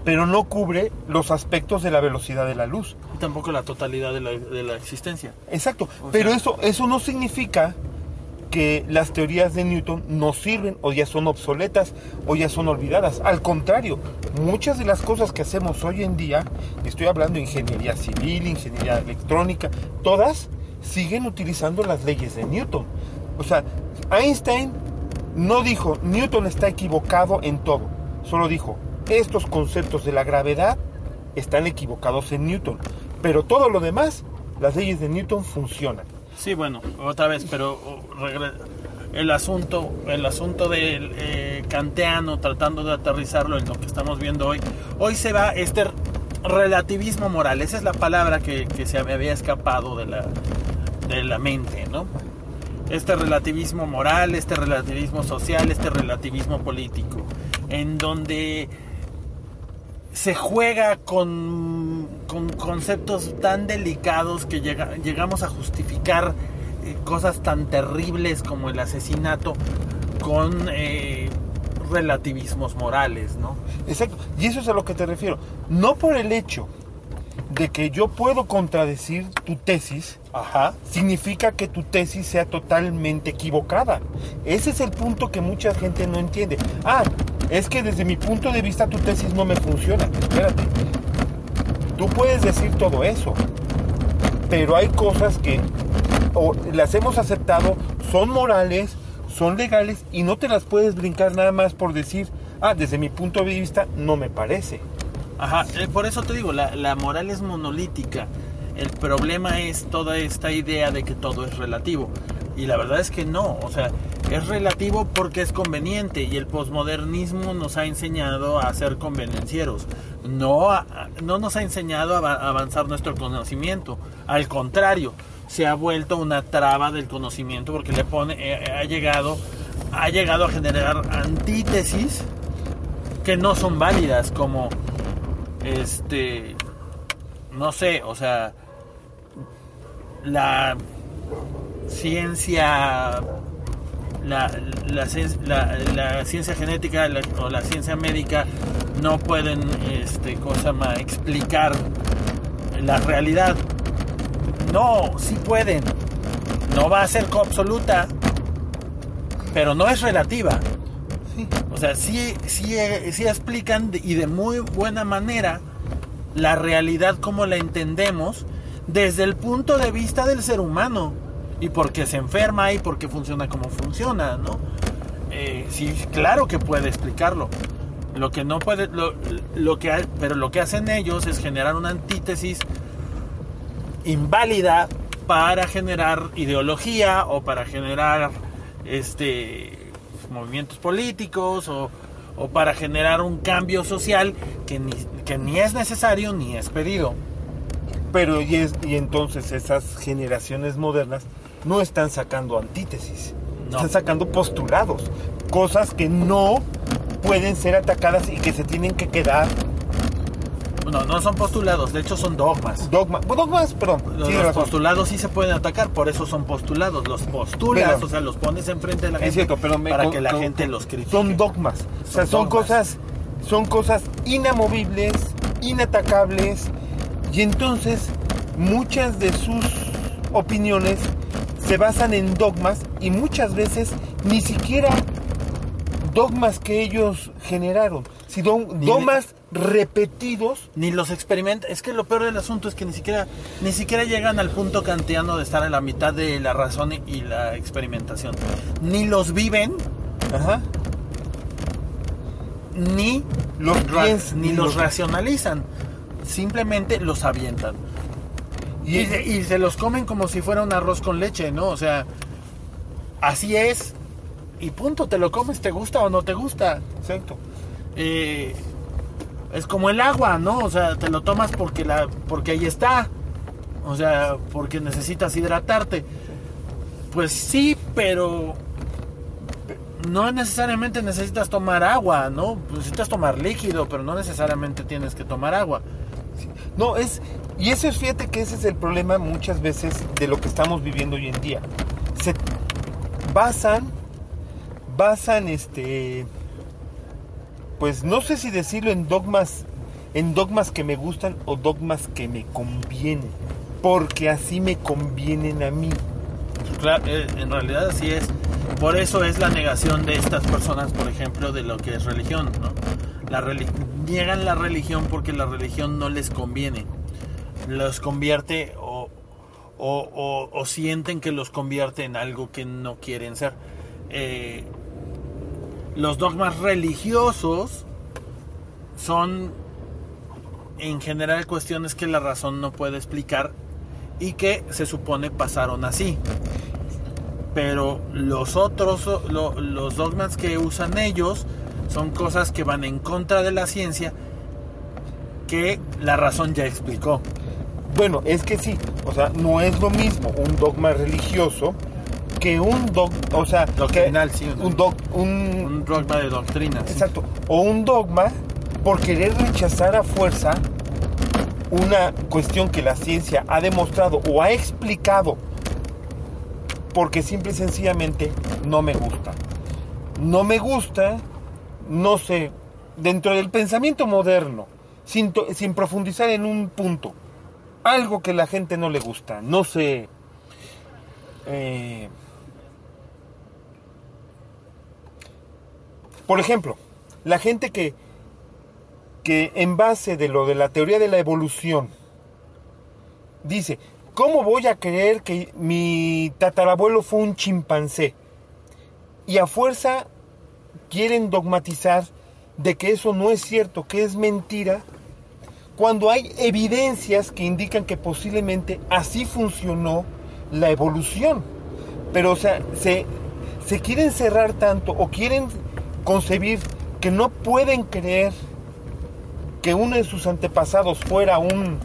pero no cubre los aspectos de la velocidad de la luz. Y tampoco la totalidad de la, de la existencia. Exacto, O pero sea- eso, eso no significa que las teorías de Newton no sirven o ya son obsoletas o ya son olvidadas. Al contrario, muchas de las cosas que hacemos hoy en día, estoy hablando de ingeniería civil, ingeniería electrónica, todas siguen utilizando las leyes de Newton. O sea, Einstein no dijo Newton está equivocado en todo, solo dijo estos conceptos de la gravedad están equivocados en Newton, pero todo lo demás, las leyes de Newton funcionan. Sí, bueno, otra vez, pero el asunto, el asunto del eh, kantiano, tratando de aterrizarlo en lo que estamos viendo hoy. Hoy se va, este relativismo moral, esa es la palabra que, que se me había escapado de la, de la mente, ¿no? Este relativismo moral, este relativismo social, este relativismo político, en donde se juega con, con conceptos tan delicados que llega- llegamos a justificar eh, cosas tan terribles como el asesinato con eh, relativismos morales, ¿no? Exacto. Y eso es a lo que te refiero. No por el hecho de que yo puedo contradecir tu tesis, Ajá. significa que tu tesis sea totalmente equivocada. Ese es el punto que mucha gente no entiende. Ah, es que desde mi punto de vista tu tesis no me funciona. Espérate. Tú puedes decir todo eso, pero hay cosas que o las hemos aceptado, son morales, son legales y no te las puedes brincar nada más por decir, ah, desde mi punto de vista no me parece. Ajá, eh, por eso te digo, la, moral es monolítica. El problema es toda esta idea de que todo es relativo. Y la verdad es que no, o sea, es relativo porque es conveniente y el posmodernismo nos ha enseñado a ser convenencieros. No, no nos ha enseñado a ava- a avanzar nuestro conocimiento. Al contrario, se ha vuelto una traba del conocimiento porque le pone, eh, ha llegado, ha llegado a generar antítesis que no son válidas como este no sé o sea la ciencia la, la, cien- la- la ciencia genética o la ciencia médica no pueden este cosa más explicar la realidad. No sí pueden. No va a ser absoluta pero no es relativa o sea, sí, sí, sí explican y de muy buena manera la realidad como la entendemos desde el punto de vista del ser humano y por qué se enferma y por qué funciona como funciona, ¿no? Eh, sí, claro que puede explicarlo. Lo que no puede, lo, que, pero lo que hacen ellos es generar una antítesis inválida para generar ideología o para generar este movimientos políticos o, o para generar un cambio social que ni, que ni es necesario ni es pedido. Pero y, es- y entonces esas generaciones modernas no están sacando antítesis, No. están sacando postulados, cosas que no pueden ser atacadas y que se tienen que quedar No, no son postulados, de hecho son dogmas. dogma, dogmas, perdón, Los, tiene los postulados sí se pueden atacar, por eso son postulados. Los postulas, Pero- o sea, los pones enfrente de la Es gente cierto, pero me- para con- que la con- gente los critique. son dogmas, o sea, Son son dogmas. cosas, son cosas inamovibles, inatacables y entonces muchas de sus opiniones se basan en dogmas y muchas veces ni siquiera dogmas que ellos generaron, sino Ni- dogmas repetidos Ni los experimentan. Es que lo peor del asunto es que ni siquiera, ni siquiera llegan al punto kantiano de estar en la mitad de la razón y- la experimentación. Ni los viven, ajá, ni los piens- ni los racionalizan. Simplemente los avientan. Y, y, se- y se los comen como si fuera un arroz con leche, ¿no? O sea, así es. Y punto, te lo comes, te gusta o no te gusta. exacto. Eh, es como el agua, ¿no? O sea, te lo tomas porque la porque ahí está. O sea, porque necesitas hidratarte. Pues sí, pero no necesariamente necesitas tomar agua, ¿no? Necesitas tomar líquido, pero no necesariamente tienes que tomar agua. No, es. Y eso es, fíjate que ese es el problema muchas veces de lo que estamos viviendo hoy en día. Se basan. Basan este. Pues no sé si decirlo en dogmas. En dogmas que me gustan o dogmas que me convienen. Porque así me convienen a mí. Claro, eh, en realidad así es. Por eso es la negación de estas personas, por ejemplo, de lo que es religión, ¿no? Niegan la religión porque la religión no les conviene. Los convierte o, o- o- o sienten que los convierte en algo que no quieren ser. Eh, los dogmas religiosos son en general cuestiones que la razón no puede explicar y que se supone pasaron así. Pero los otros, lo- los dogmas que usan ellos son cosas que van en contra de la ciencia que la razón ya explicó. Bueno, es que sí, o sea, no es lo mismo un dogma religioso que un dogma, o sea, que Doctrinal, sí, ¿no? un, doc- un, Un dogma de doctrina. sí. exacto, o un dogma por querer rechazar a fuerza una cuestión que la ciencia ha demostrado o ha explicado porque simple y sencillamente no me gusta. No me gusta, no sé, dentro del pensamiento moderno, sin, sin profundizar en un punto, algo que la gente no le gusta, no sé. eh, por ejemplo, la gente que, que en base de lo de la teoría de la evolución dice, ¿cómo voy a creer que mi tatarabuelo fue un chimpancé? Y a fuerza quieren dogmatizar de que eso no es cierto, que es mentira, cuando hay evidencias que indican que posiblemente así funcionó la evolución. Pero, o sea, se, se quieren cerrar tanto o quieren concebir que no pueden creer que uno de sus antepasados fuera un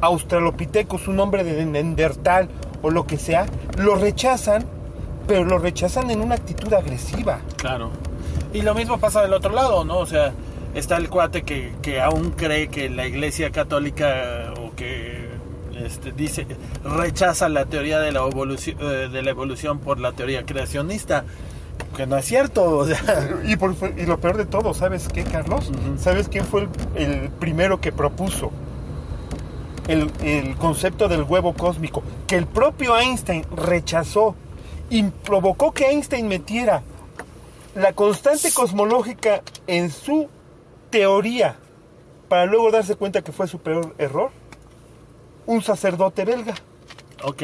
Australopithecus, un hombre de Neandertal o lo que sea, lo rechazan, pero lo rechazan en una actitud agresiva. Claro. Y lo mismo pasa del otro lado, ¿no? O sea, está el cuate que, que aún cree que la iglesia católica o que este, dice rechaza la teoría de la evolución de la evolución por la teoría creacionista que no es cierto o sea Y, por- y lo peor de todo, ¿sabes qué, Carlos? ¿Sabes quién fue el, el primero que propuso el, el concepto del huevo cósmico? Que el propio Einstein rechazó y provocó que Einstein metiera la constante cosmológica en su teoría para luego darse cuenta que fue su peor error. Un sacerdote belga. ok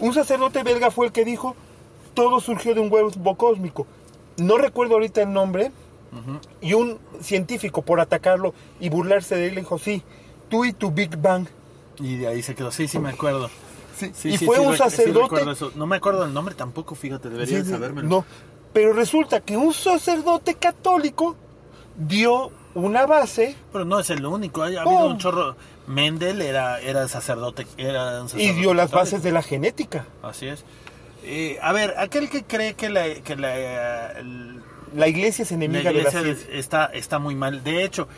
Un sacerdote belga fue el que dijo, todo surgió de un huevo cósmico. No recuerdo ahorita el nombre. Y un científico por atacarlo y burlarse de él dijo, sí, tú y tu Big Bang. y de ahí se quedó sí sí me acuerdo Sí, Sí, y sí, fue un sacerdote. no me acuerdo el nombre tampoco fíjate debería sabérmelo No, pero resulta que un sacerdote católico dio una base pero no es el único ha habido un chorro Mendel era era sacerdote era un y sacerdote dio las bases de la genética. Así es. Eh, a ver, aquel que cree que la, que la, iglesia es la enemiga de la iglesia ciencia. está, está muy mal. De hecho,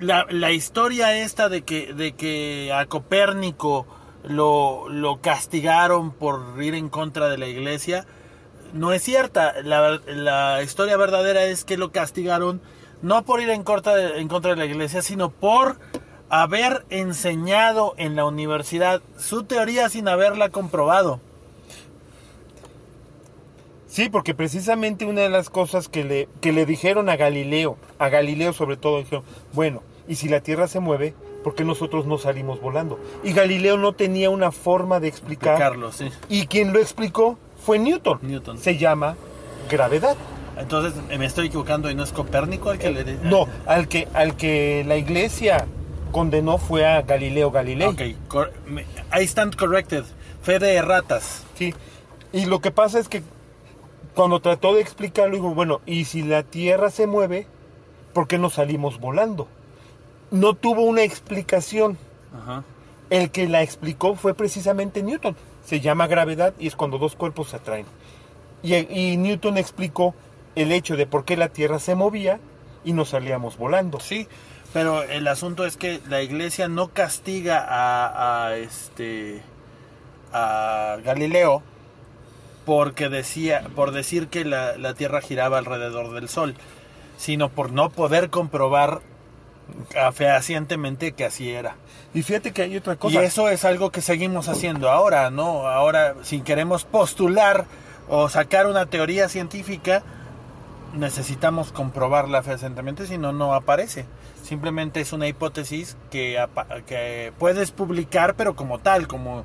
la, la historia esta de que, de que a Copérnico lo, lo castigaron por ir en contra de la iglesia no es cierta. La, la historia verdadera es que lo castigaron no por ir en contra, de, en contra de la iglesia, sino por haber enseñado en la universidad su teoría sin haberla comprobado. Sí, porque precisamente una de las cosas que le, que le dijeron a Galileo, a Galileo sobre todo, dijeron, bueno, y si la Tierra se mueve, ¿por qué nosotros no salimos volando? Y Galileo no tenía una forma de explicar. Carlos, sí. Y quien lo explicó fue Newton. Newton. Se llama gravedad. Entonces eh, me estoy equivocando y no es Copérnico el que le di- No, al que, al que la iglesia condenó fue a Galileo Galilei. Ok, I stand corrected. Fe de ratas. Sí. Y lo que pasa es que cuando trató de explicarlo, dijo, bueno, y si la Tierra se mueve, ¿por qué no salimos volando? No tuvo una explicación. Ajá. El que la explicó fue precisamente Newton. Se llama gravedad y es cuando dos cuerpos se atraen. Y, y Newton explicó el hecho de por qué la Tierra se movía y no salíamos volando. Sí, pero el asunto es que la iglesia no castiga a, a este a Galileo porque decía por decir que la, la Tierra giraba alrededor del Sol, sino por no poder comprobar fehacientemente que así era. Y fíjate que hay otra Y cosa. eso es algo que seguimos haciendo ahora, ¿no? Ahora, si queremos postular o sacar una teoría científica, necesitamos comprobarla fehacientemente, si no, no aparece. Simplemente es una hipótesis que, que puedes publicar, pero como tal, como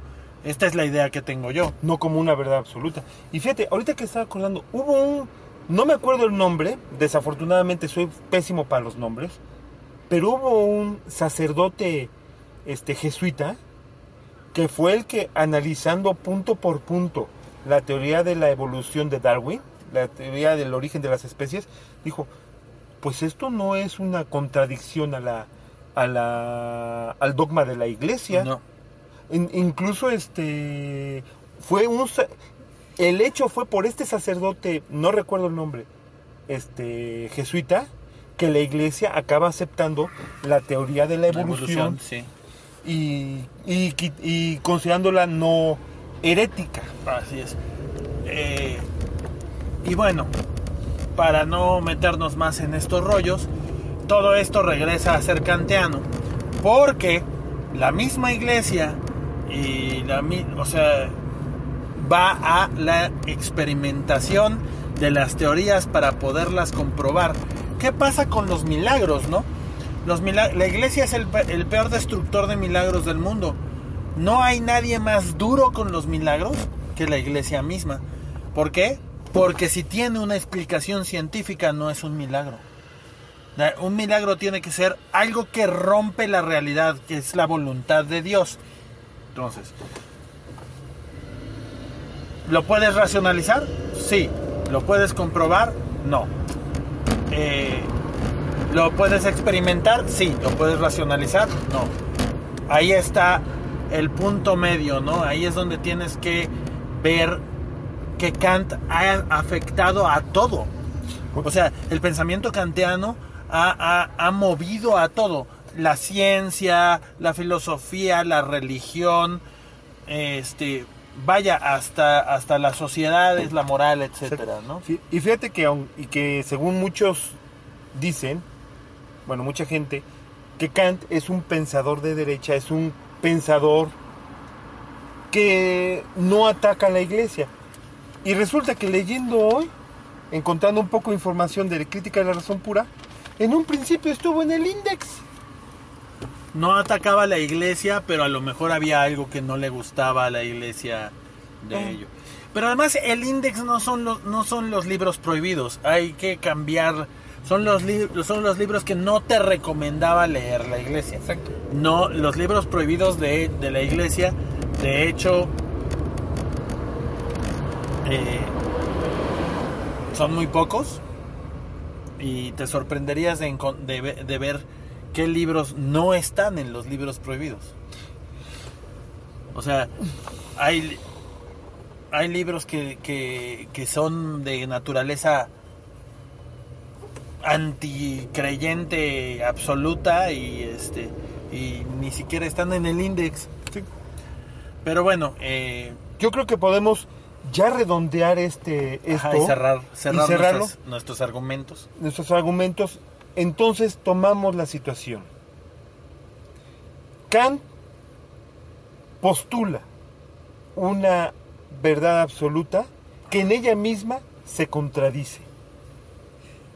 esta es la idea que tengo yo. no como una verdad absoluta. Y fíjate, ahorita que estaba acordando, hubo un, no me acuerdo el nombre, desafortunadamente soy pésimo para los nombres, pero hubo un sacerdote este jesuita que fue el que analizando punto por punto la teoría de la evolución de Darwin, la teoría del origen de las especies, dijo, pues esto no es una contradicción a la a la, al dogma de la iglesia. No. In- incluso este fue un el hecho fue por este sacerdote, no recuerdo el nombre, este jesuita, que la iglesia acaba aceptando la teoría de la La evolución, sí. y, y considerándola no herética. Así es. Eh, y bueno, para no meternos más en estos rollos, todo esto regresa a ser kantiano. Porque la misma iglesia y la o sea, va a la experimentación de las teorías para poderlas comprobar. ¿Qué pasa con los milagros, no? Los mila- la iglesia es el, el peor destructor de milagros del mundo. No hay nadie más duro con los milagros que la iglesia misma. ¿Por qué? Porque si tiene una explicación científica no es un milagro. La- Un milagro tiene que ser algo que rompe la realidad, que es la voluntad de Dios. Entonces, ¿lo puedes racionalizar? Sí. ¿Lo puedes comprobar? No. Eh, ¿Lo puedes experimentar? Sí. ¿Lo puedes racionalizar? No. Ahí está el punto medio, ¿no? Ahí es donde tienes que ver que Kant ha afectado a todo. O sea, el pensamiento kantiano ha, ha- ha movido a todo. La ciencia, la filosofía, la religión, este, vaya, hasta, hasta las sociedades, la moral, etcétera, ¿no? Sí, Y fíjate que, y que según muchos dicen, bueno, mucha gente, que Kant es un pensador de derecha, es un pensador que no ataca a la iglesia. Y resulta que leyendo hoy, encontrando un poco de información de crítica de la razón pura, en un principio estuvo en el index. No atacaba a la iglesia, pero a lo mejor había algo que no le gustaba a la iglesia de Ah. ello. Pero además el índice no son los no son los libros prohibidos. Hay que cambiar. Son los son los libros que no te recomendaba leer la iglesia. Exacto. No, los libros prohibidos de, de la iglesia, de hecho, eh, son muy pocos y te sorprenderías de, de ver qué libros no están en los libros prohibidos. O sea, hay, hay libros que, que, que son de naturaleza anticreyente absoluta y este y ni siquiera están en el index. Sí. Pero bueno, eh, Yo creo que podemos ya redondear este esto ajá, y cerrar, cerrar y cerrarlo. nuestras- nuestros argumentos. nuestros argumentos, entonces tomamos la situación. Kant postula una verdad absoluta que en ella misma se contradice.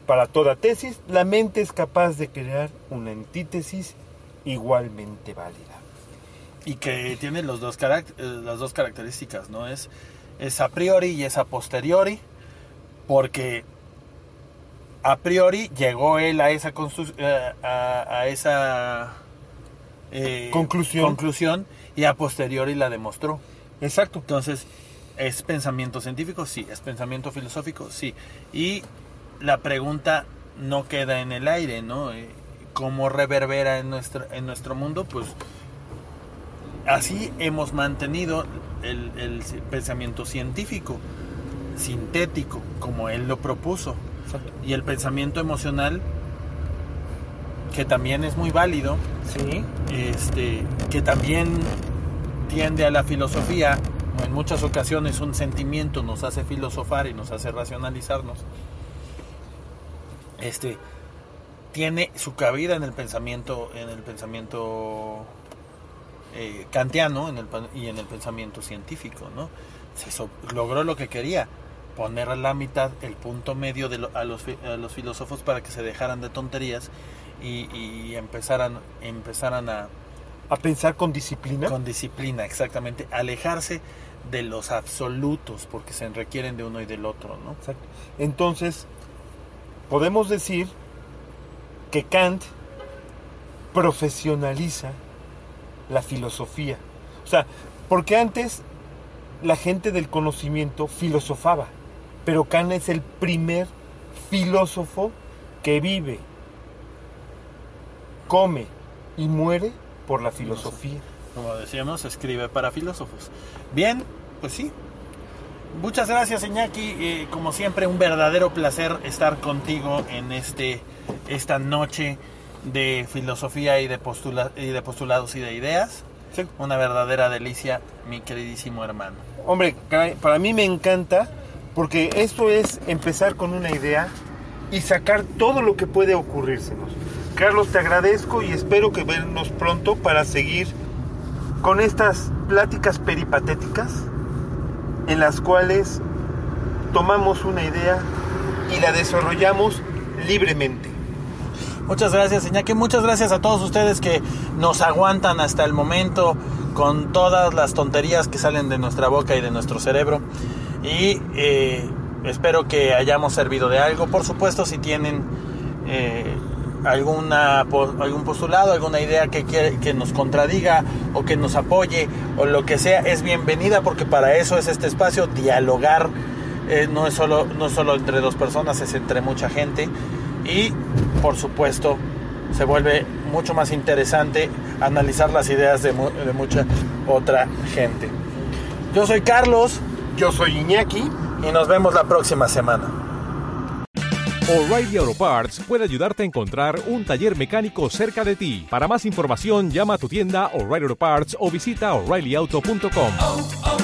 Para toda tesis, la mente es capaz de crear una antítesis igualmente válida. Y que tiene los dos eh, las dos características, ¿no? Es, es a priori y es a posteriori, porque a priori llegó él a esa, constru- eh, a, a esa eh, Conclusión. conclusión y a posteriori la demostró. Exacto. Entonces, ¿es pensamiento científico? Sí. ¿Es pensamiento filosófico? Sí. Y la pregunta no queda en el aire, ¿no? Eh, ¿Cómo reverbera en nuestro, en nuestro mundo? Pues así hemos mantenido el, pensamiento científico, sintético, como él lo propuso. Y el pensamiento emocional, que también es muy válido, Sí. este, que también tiende a la filosofía. En muchas ocasiones un sentimiento nos hace filosofar y nos hace racionalizarnos. Este tiene su cabida en el pensamiento, en el pensamiento eh, kantiano en el, y en el pensamiento científico, ¿no? Se so- logró lo que quería, poner a la mitad el punto medio de lo- a, los, fi- a los filósofos para que se dejaran de tonterías y, y empezaran, empezaran a, A pensar con disciplina. con disciplina, exactamente, alejarse de los absolutos, porque se requieren de uno y del otro, ¿no? Exacto. Entonces, podemos decir que Kant profesionaliza la filosofía. O sea, porque antes la gente del conocimiento filosofaba, pero Kant es el primer filósofo que vive, come, y muere por la filosofía. Como decíamos, escribe para filósofos. Bien, pues sí. Muchas gracias, Iñaki. Eh, como siempre, un verdadero placer estar contigo en este esta noche de filosofía y de, postula- y de postulados y de ideas. Sí. Una verdadera delicia, mi queridísimo hermano. Hombre, para mí me encanta porque esto es empezar con una idea y sacar todo lo que puede ocurrírsenos. Carlos, te agradezco y espero que vernos pronto para seguir con estas pláticas peripatéticas en las cuales tomamos una idea y la desarrollamos libremente. Muchas gracias, Iñaki. Muchas gracias a todos ustedes que nos aguantan hasta el momento con todas las tonterías que salen de nuestra boca y de nuestro cerebro. Y eh, espero que hayamos servido de algo. Por supuesto, si tienen eh, alguna, algún postulado, alguna idea que, que nos contradiga o que nos apoye o lo que sea, es bienvenida porque para eso es este espacio, dialogar. Eh, no, es solo, no solo entre dos personas, es entre mucha gente. Y por supuesto se vuelve mucho más interesante analizar las ideas de, mu- de mucha otra gente. Yo soy Carlos Yo soy Iñaki. y nos vemos la próxima semana. O'Reilly Auto Parts puede ayudarte a encontrar un taller mecánico cerca de ti. Para más información, llama a tu tienda O'Reilly Auto Parts o visita oreillyauto.com. oh, oh,